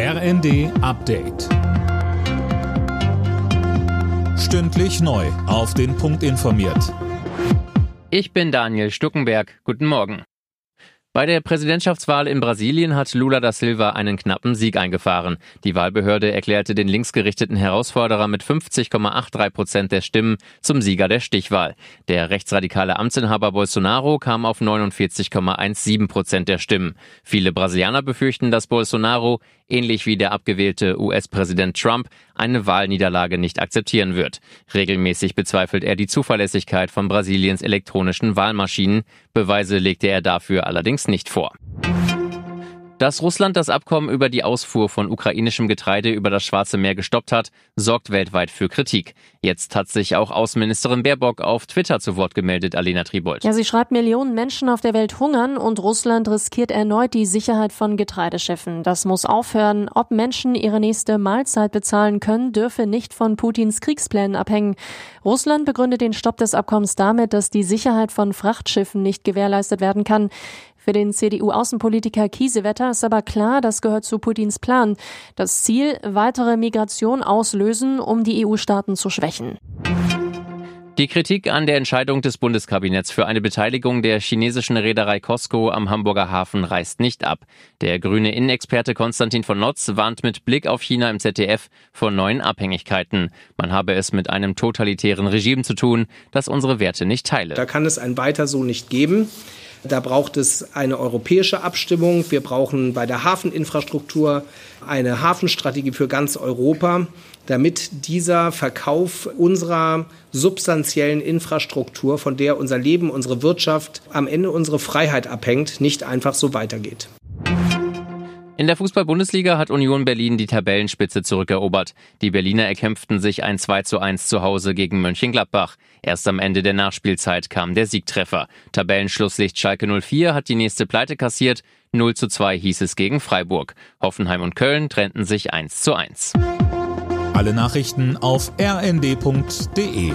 RND Update. Stündlich neu. Auf den Punkt informiert. Ich bin Daniel Stuckenberg. Guten Morgen. Bei der Präsidentschaftswahl in Brasilien hat Lula da Silva einen knappen Sieg eingefahren. Die Wahlbehörde erklärte den linksgerichteten Herausforderer mit 50,83 Prozent der Stimmen zum Sieger der Stichwahl. Der rechtsradikale Amtsinhaber Bolsonaro kam auf 49,17 Prozent der Stimmen. Viele Brasilianer befürchten, dass Bolsonaro, ähnlich wie der abgewählte US-Präsident Trump, eine Wahlniederlage nicht akzeptieren wird. Regelmäßig bezweifelt er die Zuverlässigkeit von Brasiliens elektronischen Wahlmaschinen. Beweise legte er dafür allerdings nicht vor. Dass Russland das Abkommen über die Ausfuhr von ukrainischem Getreide über das Schwarze Meer gestoppt hat, sorgt weltweit für Kritik. Jetzt hat sich auch Außenministerin Baerbock auf Twitter zu Wort gemeldet, Alena Tribold. Ja, sie schreibt, Millionen Menschen auf der Welt hungern und Russland riskiert erneut die Sicherheit von Getreideschiffen. Das muss aufhören. Ob Menschen ihre nächste Mahlzeit bezahlen können, dürfe nicht von Putins Kriegsplänen abhängen. Russland begründet den Stopp des Abkommens damit, dass die Sicherheit von Frachtschiffen nicht gewährleistet werden kann. Für den CDU-Außenpolitiker Kiesewetter ist aber klar, das gehört zu Putins Plan. Das Ziel, weitere Migration auslösen, um die EU-Staaten zu schwächen. Die Kritik an der Entscheidung des Bundeskabinetts für eine Beteiligung der chinesischen Reederei Costco am Hamburger Hafen reißt nicht ab. Der grüne Innenexperte Konstantin von Notz warnt mit Blick auf China im ZDF vor neuen Abhängigkeiten. Man habe es mit einem totalitären Regime zu tun, das unsere Werte nicht teile. Da kann es ein Weiter so nicht geben. Da braucht es eine europäische Abstimmung. Wir brauchen bei der Hafeninfrastruktur eine Hafenstrategie für ganz Europa, damit dieser Verkauf unserer substanziellen Infrastruktur, von der unser Leben, unsere Wirtschaft, am Ende unsere Freiheit abhängt, nicht einfach so weitergeht. In der Fußball-Bundesliga hat Union Berlin die Tabellenspitze zurückerobert. Die Berliner erkämpften sich ein 2 zu 1 zu Hause gegen Mönchengladbach. Erst am Ende der Nachspielzeit kam der Siegtreffer. Tabellenschlusslicht Schalke 04 hat die nächste Pleite kassiert. 0 zu 2 hieß es gegen Freiburg. Hoffenheim und Köln trennten sich 1 zu 1. Alle Nachrichten auf rnd.de